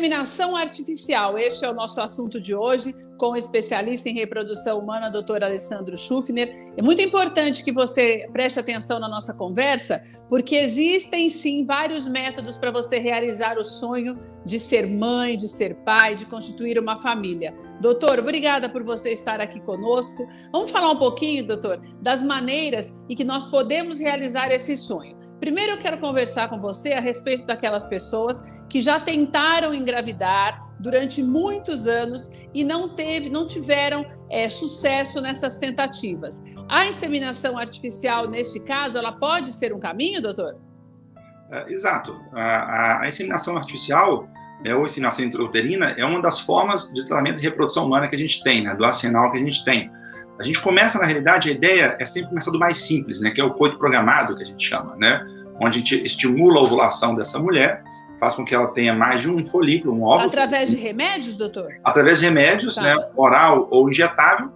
Inseminação artificial, este é o nosso assunto de hoje, com o especialista em reprodução humana, doutor Alessandro Schuffner. É muito importante que você preste atenção na nossa conversa, porque existem sim vários métodos para você realizar o sonho de ser mãe, de ser pai, de constituir uma família. Doutor, obrigada por você estar aqui conosco. Vamos falar um pouquinho, doutor, das maneiras em que nós podemos realizar esse sonho. Primeiro, eu quero conversar com você a respeito daquelas pessoas que já tentaram engravidar durante muitos anos e não teve, não tiveram é, sucesso nessas tentativas. A inseminação artificial, neste caso, ela pode ser um caminho, doutor? É, exato. A, a, a, inseminação artificial, é, ou inseminação intrauterina, é uma das formas de tratamento de reprodução humana que a gente tem, né, do arsenal que a gente tem. A gente começa, na realidade, a ideia é sempre começar do mais simples, né, que é o coito programado, que a gente chama, né, onde a gente estimula a ovulação dessa mulher, faz com que ela tenha mais de um folículo, um óvulo. Através de remédios, doutor? Através de remédios, tá. né, oral ou injetável.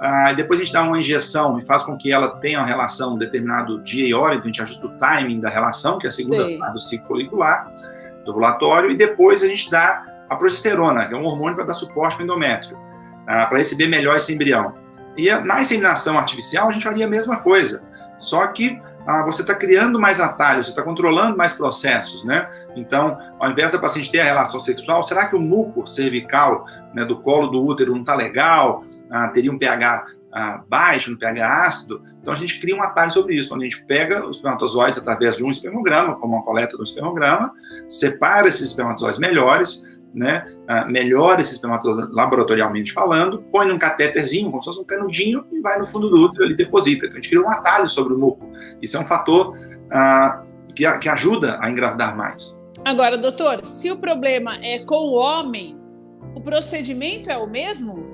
Ah, depois a gente dá uma injeção e faz com que ela tenha uma relação um determinado dia e hora, então a gente ajusta o timing da relação, que é a segunda fase do ciclo folicular, do ovulatório, e depois a gente dá a progesterona, que é um hormônio para dar suporte para o endométrio, ah, para receber melhor esse embrião. E na inseminação artificial, a gente faria a mesma coisa, só que ah, você está criando mais atalhos, você está controlando mais processos, né? Então, ao invés da paciente ter a relação sexual, será que o muco cervical né, do colo do útero não está legal? Ah, teria um pH ah, baixo, um pH ácido? Então, a gente cria um atalho sobre isso, onde a gente pega os espermatozoides através de um espermograma, como uma coleta do espermograma, separa esses espermatozoides melhores, né, uh, melhora esse espermatozoide laboratorialmente falando, põe num catéterzinho, como se fosse um canudinho, e vai no fundo do útero ali deposita. Então a gente cria um atalho sobre o muco. Isso é um fator que, que ajuda a engravidar mais. Agora, doutor, se o problema é com o homem, o procedimento é o mesmo?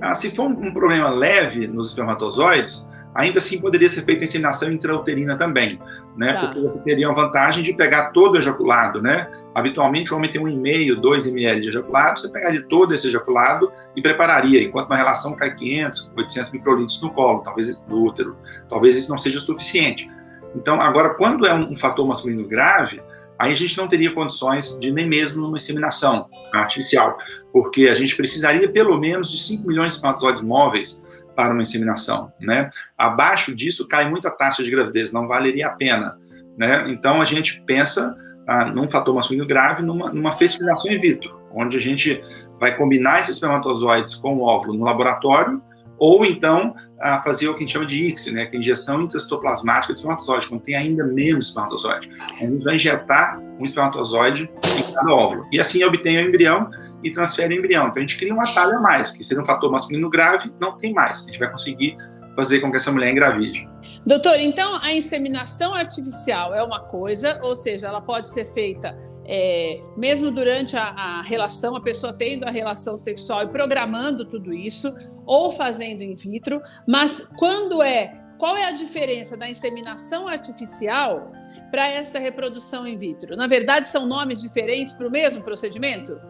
Ah, se for um problema leve nos espermatozoides, ainda assim poderia ser feita inseminação intrauterina também, né? Tá. Porque teria a vantagem de pegar todo o ejaculado, né? Habitualmente o homem tem 1,5, 2 ml de ejaculado, você pegaria todo esse ejaculado e prepararia, enquanto uma relação cai 500, 800 microlitros no colo, talvez no útero. Talvez isso não seja suficiente. Então, agora, quando é um fator masculino grave, aí a gente não teria condições de nem mesmo uma inseminação artificial, porque a gente precisaria pelo menos de 5 milhões de espermatozoides móveis para uma inseminação, né? Abaixo disso cai muita taxa de gravidez, não valeria a pena, né? Então a gente pensa ah, num fator masculino grave, numa, numa fertilização in vitro, onde a gente vai combinar esses espermatozoides com o óvulo no laboratório, ou então ah, fazer o que a gente chama de ICSI, né, que é a injeção intracitoplasmática de espermatozoide, quando tem ainda menos espermatozoide. A gente vai injetar um espermatozoide em cada óvulo. E assim obtém o embrião e transfere o embrião. Então a gente cria um atalho a mais, que seria um fator masculino grave, não tem mais. A gente vai conseguir fazer com que essa mulher engravide. Doutor, então a inseminação artificial é uma coisa, ou seja, ela pode ser feita é, mesmo durante a, a, relação, a pessoa tendo a relação sexual e programando tudo isso, ou fazendo in vitro, mas quando é. Qual é a diferença da inseminação artificial para esta reprodução in vitro? Na verdade, são nomes diferentes para o mesmo procedimento?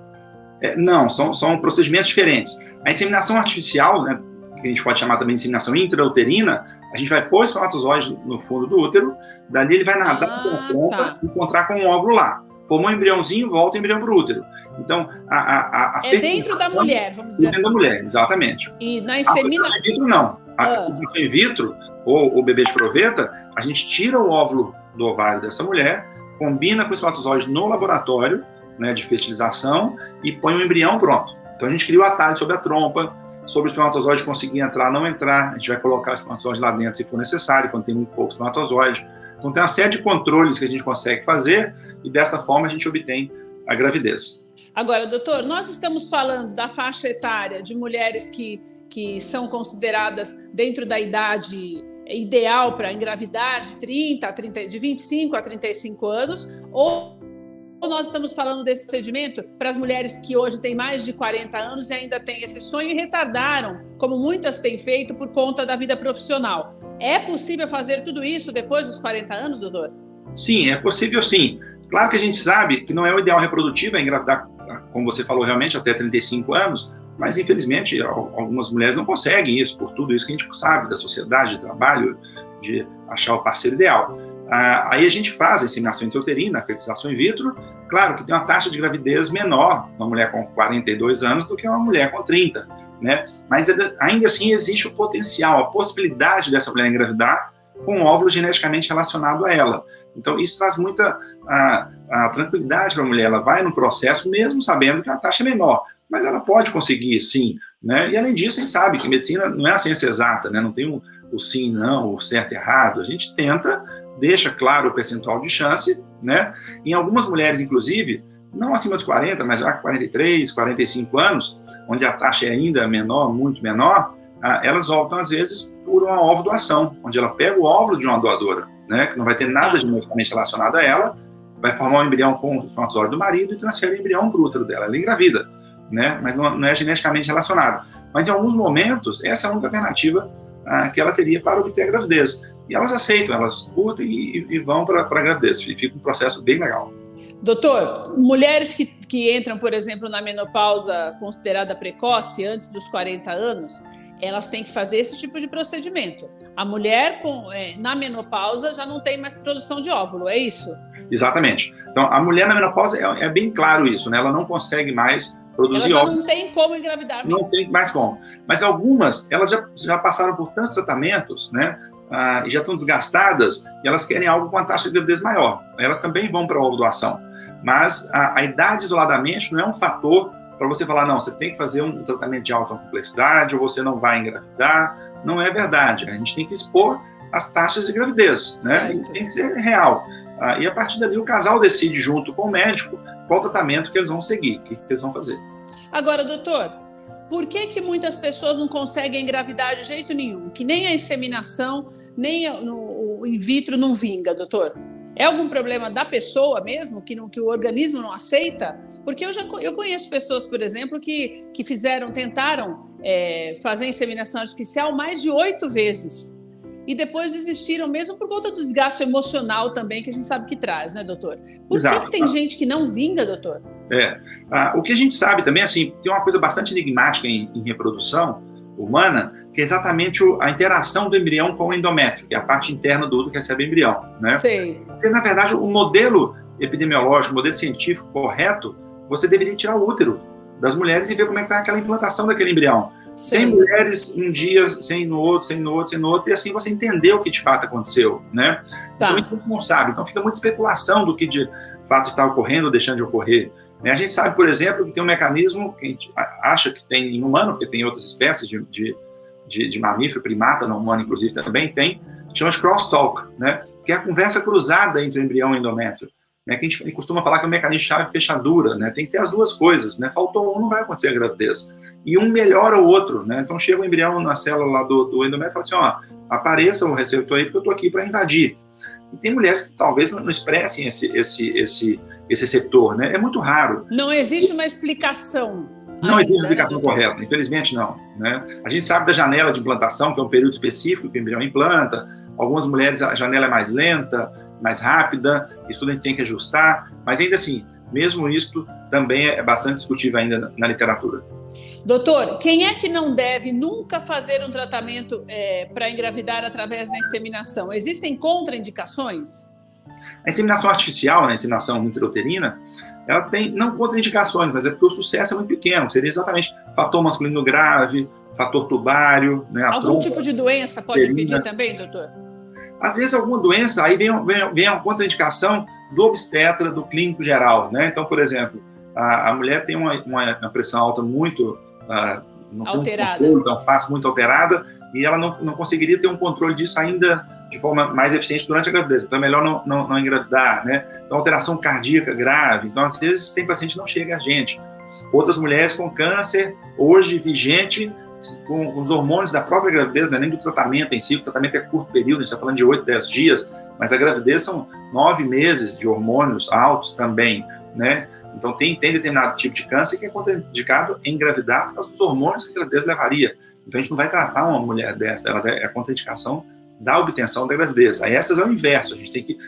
É, não, são, são procedimentos diferentes. A inseminação artificial, né, que a gente pode chamar também de inseminação intrauterina, a gente vai pôr o espermatozoide no fundo do útero, dali ele vai nadar ah, pela ponta tá. e encontrar com um óvulo lá. Formou um embriãozinho, volta o embrião para o útero. Então, a, a, a É dentro da mulher, vamos dizer dentro assim. Dentro da mulher, exatamente. E na inseminação... in vitro, não. A ah. in vitro, ou o bebê de proveta, a gente tira o óvulo do ovário dessa mulher, combina com o espermatozoide no laboratório, né, de fertilização e põe um embrião pronto. Então a gente cria o atalho sobre a trompa, sobre o espermatozoide conseguir entrar, não entrar. A gente vai colocar o espermatozoide lá dentro se for necessário, quando tem muito pouco espermatozoide. Então tem uma série de controles que a gente consegue fazer e dessa forma a gente obtém a gravidez. Agora, doutor, nós estamos falando da faixa etária de mulheres que, que são consideradas dentro da idade ideal para engravidar de 30 a 30, de 25 a 35 anos, ou nós estamos falando desse procedimento para as mulheres que hoje têm mais de 40 anos e ainda têm esse sonho e retardaram, como muitas têm feito por conta da vida profissional. É possível fazer tudo isso depois dos 40 anos, doutor? Sim, é possível sim. Claro que a gente sabe que não é o ideal reprodutivo é engravidar, como você falou, realmente até 35 anos, mas infelizmente algumas mulheres não conseguem isso, por tudo isso que a gente sabe da sociedade, de trabalho, de achar o parceiro ideal. Aí a gente faz a inseminação intrauterina, a fertilização in vitro, claro que tem uma taxa de gravidez menor uma mulher com 42 anos do que uma mulher com 30, né? Mas ainda assim existe o potencial, a possibilidade dessa mulher engravidar com um óvulo geneticamente relacionado a ela. Então, isso traz muita a, a tranquilidade para a mulher. Ela vai no processo, mesmo sabendo que a taxa é menor, mas ela pode conseguir, sim. Né? E, além disso, a gente sabe que medicina não é a ciência exata, né? não tem o, o sim, não, o certo errado. A gente tenta, deixa claro o percentual de chance. Né? Em algumas mulheres, inclusive, não acima dos 40, mas já 43, 45 anos, onde a taxa é ainda menor, muito menor, elas voltam, às vezes, por uma ovo-doação, onde ela pega o óvulo de uma doadora, né, que não vai ter nada geneticamente relacionado a ela, vai formar um embrião com o espermatozoide do marido e transfere o embrião para o útero dela. Ela engravida, né, mas não, não, é geneticamente relacionado. Mas em alguns momentos, essa é a única alternativa ah, que ela teria para obter a gravidez. E elas aceitam, elas curtem e, e vão para a gravidez. E fica um processo bem legal. Doutor, mulheres que, que entram, por exemplo, na menopausa considerada precoce, antes dos 40 anos, elas têm que fazer esse tipo de procedimento. A mulher com, é, na menopausa já não tem mais produção de óvulo, é isso? Exatamente. Então, a mulher na menopausa é, é bem claro isso, né? Ela não consegue mais produzir ela já óvulo. não tem como engravidar mesmo. Não tem mais como. Mas algumas, elas já, já passaram por tantos tratamentos, né? Ah, e já estão desgastadas, e elas querem algo com a taxa de gravidez maior. Elas também vão para a ovo-doação. Mas a, a idade isoladamente não é um fator para você falar, não, você tem que fazer um tratamento de alta complexidade ou você não vai engravidar. Não é verdade. A gente tem que expor as taxas de gravidez, né? Tem que ser real. Ah, e a partir dali o casal decide junto com o médico qual tratamento que eles vão seguir, o que, que eles vão fazer. Agora, doutor, por que, que muitas pessoas não conseguem engravidar de jeito nenhum? Que nem a inseminação, nem o in vitro não vinga, doutor? É algum problema da pessoa mesmo, que, não, que o organismo não aceita? Porque eu já eu conheço pessoas, por exemplo, que, que fizeram, tentaram é, fazer inseminação artificial mais de oito vezes. E depois desistiram, mesmo por conta do desgaste emocional também, que a gente sabe que traz, né, doutor? Por Exato. que, que tem gente que não vinga, doutor? É. Ah, o que a gente sabe também, assim, tem uma coisa bastante enigmática em, em reprodução, humana, que é exatamente a interação do embrião com o endométrio, que é a parte interna do útero que recebe o embrião. Né? Sei. Porque, na verdade, o modelo epidemiológico, o modelo científico correto, você deveria tirar o útero das mulheres e ver como é que está aquela implantação daquele embrião. Sim. mulheres um dia, sem no outro, sem no outro, sem no outro, e assim você entendeu o que de fato aconteceu, né? Tá. Então a gente não sabe. Então fica muita especulação do que de fato está ocorrendo ou deixando de ocorrer. Né? A gente sabe, por exemplo, que tem um mecanismo que a gente acha que tem em humano, porque tem outras espécies de, de, de, de mamífero, primata, não humano, inclusive, também tem, chama de crosstalk, né? que é a conversa cruzada entre o embrião e o endométrio. Né? Que a gente costuma falar que é um mecanismo de chave fechadura, né? tem que ter as duas coisas. Né? Faltou um, não vai acontecer a gravidez. E um melhora o outro. Né? Então chega o embrião na célula lá do, do endométrio e fala assim: ó, apareça o receptor aí, porque eu estou aqui para invadir. E tem mulheres que talvez não expressem esse, esse, esse, esse setor, né? É muito raro. Não existe uma explicação. Não existe uma explicação correta, infelizmente não. Né? A gente sabe da janela de implantação, que é um período específico que o embrião implanta. Algumas mulheres a janela é mais lenta, mais rápida, isso tudo a gente tem que ajustar, mas ainda assim, mesmo isso também é bastante discutível ainda na literatura. Doutor, quem é que não deve nunca fazer um tratamento é, para engravidar através da inseminação? Existem contraindicações? A inseminação artificial, né, a inseminação intrauterina, ela tem não contraindicações, mas é porque o sucesso é muito pequeno. Seria exatamente fator masculino grave, fator tubário, né? Algum trompa, tipo de doença pode impedir também, doutor? Às vezes alguma doença, aí vem, vem, vem a contraindicação do obstetra, do clínico geral, né? Então, por exemplo, a, a mulher tem uma, uma, uma pressão alta muito uh, não alterada. Tem um controle tão fácil, muito alterada, e ela não, não conseguiria ter um controle disso ainda de forma mais eficiente durante a gravidez. Então é melhor não, não, não engravidar, né? Então alteração cardíaca grave. Então às vezes tem paciente que não chega a gente. Outras mulheres com câncer, hoje vigente, com os hormônios da própria gravidez, é nem do tratamento em si, o tratamento é curto período, a gente está falando de 8, 10 dias, mas a gravidez são nove meses de hormônios altos também, né? Então, tem, tem determinado tipo de câncer que é contraindicado engravidar por causa dos hormônios que a gravidez levaria. Então, a gente não vai tratar uma mulher dessa, ela é contraindicação da obtenção da gravidez. Aí, essas é o inverso, a gente tem que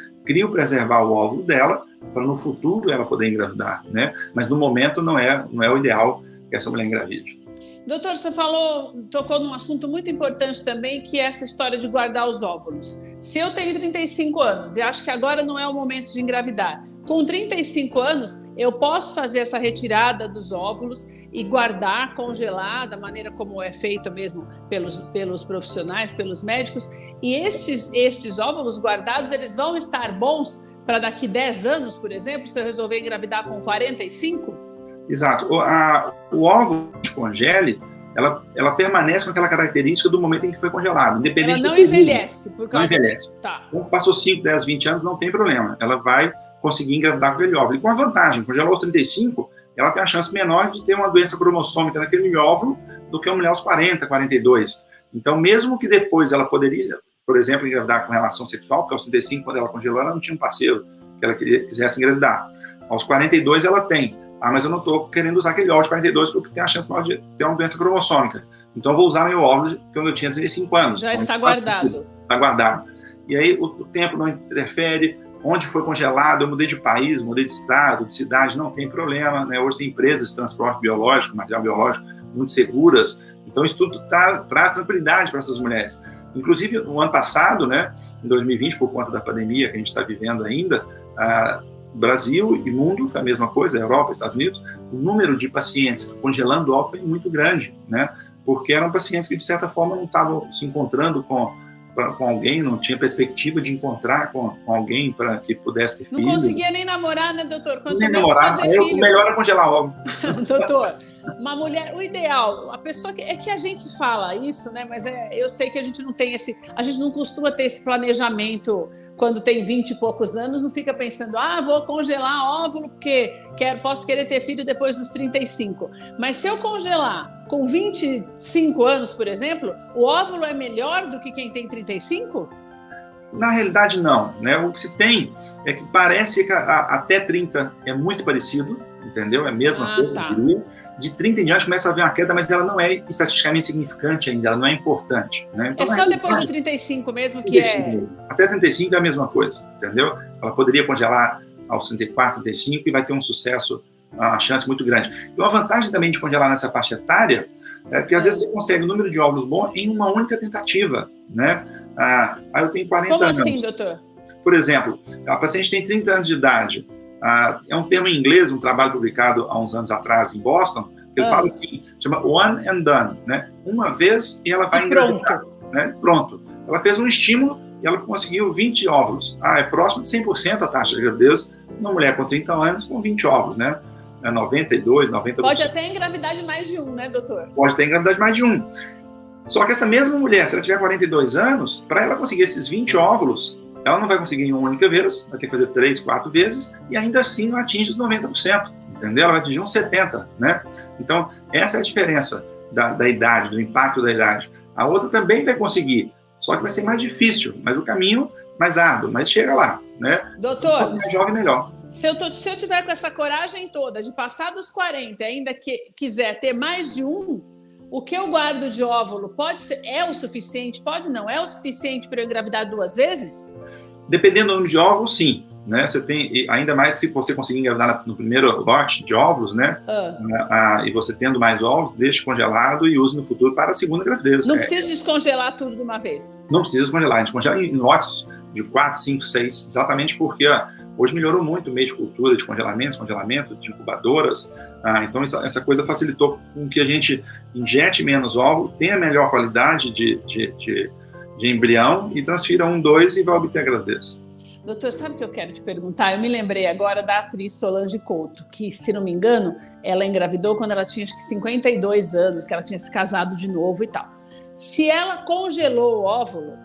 preservar o óvulo dela para no futuro ela poder engravidar, né? Mas no momento não é, não é o ideal que essa mulher engravide. Doutor, você falou, tocou num assunto muito importante também, que é essa história de guardar os óvulos. Se eu tenho 35 anos e acho que agora não é o momento de engravidar, com 35 anos eu posso fazer essa retirada dos óvulos e guardar, congelar, da maneira como é feito mesmo pelos, pelos profissionais, pelos médicos, e estes, estes óvulos guardados, eles vão estar bons para daqui 10 anos, por exemplo, se eu resolver engravidar com 45? Exato. O, a, o óvulo de congele, ela, ela permanece com aquela característica do momento em que foi congelado, independente Ela não envelhece. Por causa não envelhece. Tá. Então, passou 5, 10, 20 anos, não tem problema. Ela vai conseguir engravidar com aquele óvulo. E com a vantagem, congelou aos 35, ela tem a chance menor de ter uma doença cromossômica naquele óvulo do que uma mulher aos 40, 42. Então, mesmo que depois ela poderia, por exemplo, engravidar com relação sexual, porque aos 35, quando ela congelou, ela não tinha um parceiro que ela queria, quisesse engravidar. Aos 42, ela tem. Ah, mas eu não estou querendo usar aquele óvulo de 42 porque tem a chance maior de ter uma doença cromossômica. Então, eu vou usar meu óvulo quando eu tinha 35 anos. Já está guardado. Está guardado. E aí, o, o tempo não interfere, onde foi congelado, eu mudei de país, mudei de estado, de cidade, não tem problema. Né? Hoje tem empresas de transporte biológico, material biológico, muito seguras. Então, isso tudo tá, traz tranquilidade para essas mulheres. Inclusive, no ano passado, né, em 2020, por conta da pandemia que a gente está vivendo ainda, ah, Brasil e mundo foi a mesma coisa, Europa, Estados Unidos, o número de pacientes congelando óvulos foi muito grande, né? Porque eram pacientes que, de certa forma, não estavam se encontrando com com alguém, não tinha perspectiva de encontrar com, com alguém para que pudesse ter filho. Não conseguia nem namorar, né, doutor? Quanto nem namorar, aí o melhor é congelar ovo. doutor, uma mulher, o ideal, a pessoa que, é que a gente fala isso, né? Mas é, eu sei que a gente não tem esse, a gente não costuma ter esse planejamento quando tem 20 e poucos anos, não fica pensando, ah, vou congelar óvulo porque quero, posso querer ter filho depois dos 35. Mas se eu congelar com 25 anos, por exemplo, o óvulo é melhor do que quem tem 35? Na realidade, não. Né? O que se tem é que parece que a, a, até 30 é muito parecido, entendeu? É a mesma ah, coisa, tá. De 30 em diante começa a haver uma queda, mas ela não é estatisticamente significante ainda, ela não é importante. Né? Então, é só é depois do 35 mesmo que 35. é. Até 35 é a mesma coisa, entendeu? Ela poderia congelar aos 34, 35 e vai ter um sucesso uma chance muito grande. E uma vantagem também de congelar nessa faixa etária é que às vezes você consegue o um número de óvulos bom em uma única tentativa, né? Ah, aí eu tenho 40 Como anos. Como assim, doutor? Por exemplo, a paciente tem 30 anos de idade. Ah, é um termo em inglês, um trabalho publicado há uns anos atrás em Boston, que ele ah. fala assim, chama one and done, né? Uma vez e ela vai e engravidar, pronto. né? Pronto. Ela fez um estímulo e ela conseguiu 20 óvulos. Ah, é próximo de 100% a taxa de gravidez uma mulher com 30 anos com 20 óvulos, né? É 92, 90%. Pode até engravidar de mais de um, né, doutor? Pode até engravidar de mais de um. Só que essa mesma mulher, se ela tiver 42 anos, para ela conseguir esses 20 óvulos, ela não vai conseguir em uma única vez, vai ter que fazer três, quatro vezes, e ainda assim não atinge os 90%, entendeu? Ela vai atingir uns 70%, né? Então, essa é a diferença da, da idade, do impacto da idade. A outra também vai conseguir, só que vai ser mais difícil, mas o caminho mais árduo, mas chega lá, né? Doutor, mais jovem, melhor. Se eu, tô, se eu tiver com essa coragem toda de passar dos 40 e ainda que, quiser ter mais de um, o que eu guardo de óvulo pode ser é o suficiente? Pode não? É o suficiente para eu engravidar duas vezes? Dependendo do número de óvulos, sim. Né? Você tem, ainda mais se você conseguir engravidar no primeiro lote de óvulos, né? Ah. Ah, e você tendo mais óvulos, deixe congelado e use no futuro para a segunda gravidez. Não é. precisa descongelar tudo de uma vez. Não precisa descongelar. A gente congela em lotes de 4, 5, 6, exatamente porque ó, Hoje melhorou muito o meio de cultura, de congelamento, descongelamento, de incubadoras. Ah, então, essa, essa, coisa facilitou com que a gente injete menos óvulo, tenha melhor qualidade de, de, de, de embrião e transfira um, dois e vai obter a gravidez. Doutor, sabe o que eu quero te perguntar? Eu me lembrei agora da atriz Solange Couto, que, se não me engano, ela engravidou quando ela tinha acho que 52 anos, que ela tinha se casado de novo e tal. Se ela congelou o óvulo,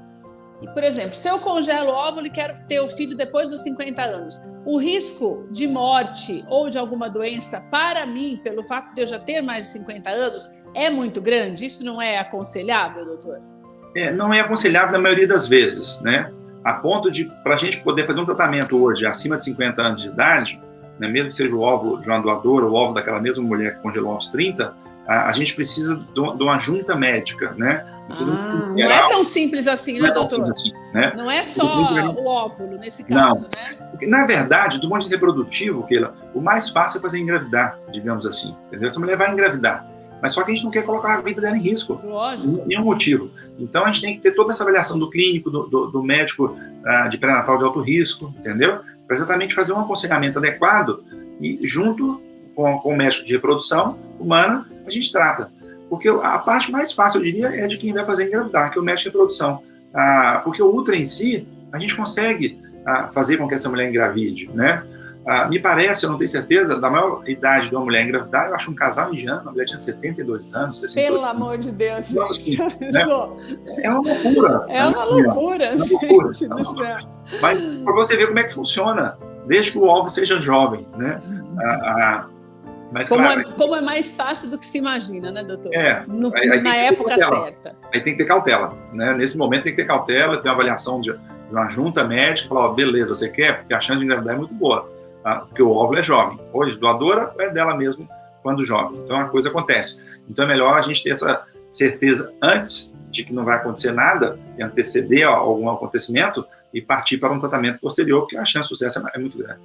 por exemplo, se eu congelo o óvulo e quero ter o filho depois dos 50 anos, o risco de morte ou de alguma doença para mim, pelo fato de eu já ter mais de 50 anos, é muito grande? Isso não é aconselhável, doutor? É, não é aconselhável na maioria das vezes, né? A ponto de, para a gente poder fazer um tratamento hoje acima de 50 anos de idade, né, mesmo que seja o óvulo de uma doadora, o óvulo daquela mesma mulher que congelou aos 30, a, a gente precisa de uma junta médica, né? Ah, não é tão simples assim, né, é doutor? Assim, né? Não é só o óvulo nesse caso, não. né? Porque, na verdade, do ponto de vista reprodutivo, Keila, o mais fácil é fazer engravidar, digamos assim. Entendeu? Essa mulher vai engravidar. mas só que a gente não quer colocar a vida dela em risco. Lógico. Nenhum motivo. Então a gente tem que ter toda essa avaliação do clínico, do, do, do médico uh, de pré-natal de alto risco, entendeu? Para exatamente fazer um aconselhamento adequado e junto com, com o médico de reprodução humana, a gente trata. Porque a parte mais fácil, eu diria, é de quem vai fazer engravidar, que é o médico de reprodução. Ah, porque o ultra em si, a gente consegue ah, fazer com que essa mulher engravide, né? Ah, me parece, eu não tenho certeza, da maior idade de uma mulher engravidar, eu acho um casal indiano, a mulher tinha 72 anos, 62 Pelo amor de Deus, gente. né? É uma loucura. É uma loucura, é uma loucura gente do céu. Mas para você ver como é que funciona, desde que o ovo seja jovem, né? Uhum. Mas, como, claro, é, como, é, mais fácil do que se imagina, né, doutor? É. No, aí, na época certa. Aí tem que ter cautela, né? Nesse momento tem que ter cautela, ter uma avaliação de, uma junta médica, falar, ó, beleza, você quer? Porque a chance de engravidar é muito boa, tá? porque o óvulo é jovem. Hoje, doadora é dela mesmo quando jovem. Então a coisa acontece. Então é melhor a gente ter essa certeza antes de que não vai acontecer nada e anteceder algum acontecimento e partir para um tratamento posterior, porque a chance de sucesso é, é muito grande.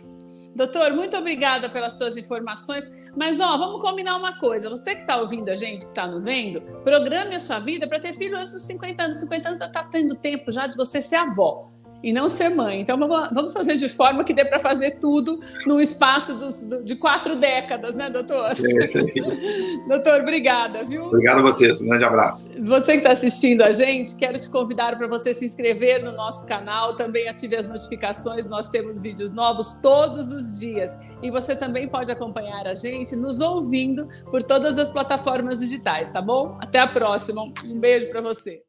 Doutor, muito obrigada pelas suas informações. Mas, ó, vamos combinar uma coisa. Você que está ouvindo a gente, que está nos vendo, programe a sua vida para ter filho antes dos 50 anos. 50 anos está tendo tempo já de você ser avó e não ser mãe. Então vamos fazer de forma que dê para fazer tudo num espaço dos, de quatro décadas, né, doutor? É isso aí. doutor, obrigada, viu? Obrigado a vocês, um grande abraço. Você que está assistindo a gente, quero te convidar para você se inscrever no nosso canal, também ative as notificações, nós temos vídeos novos todos os dias. E você também pode acompanhar a gente nos ouvindo por todas as plataformas digitais, tá bom? Até a próxima. Um beijo para você.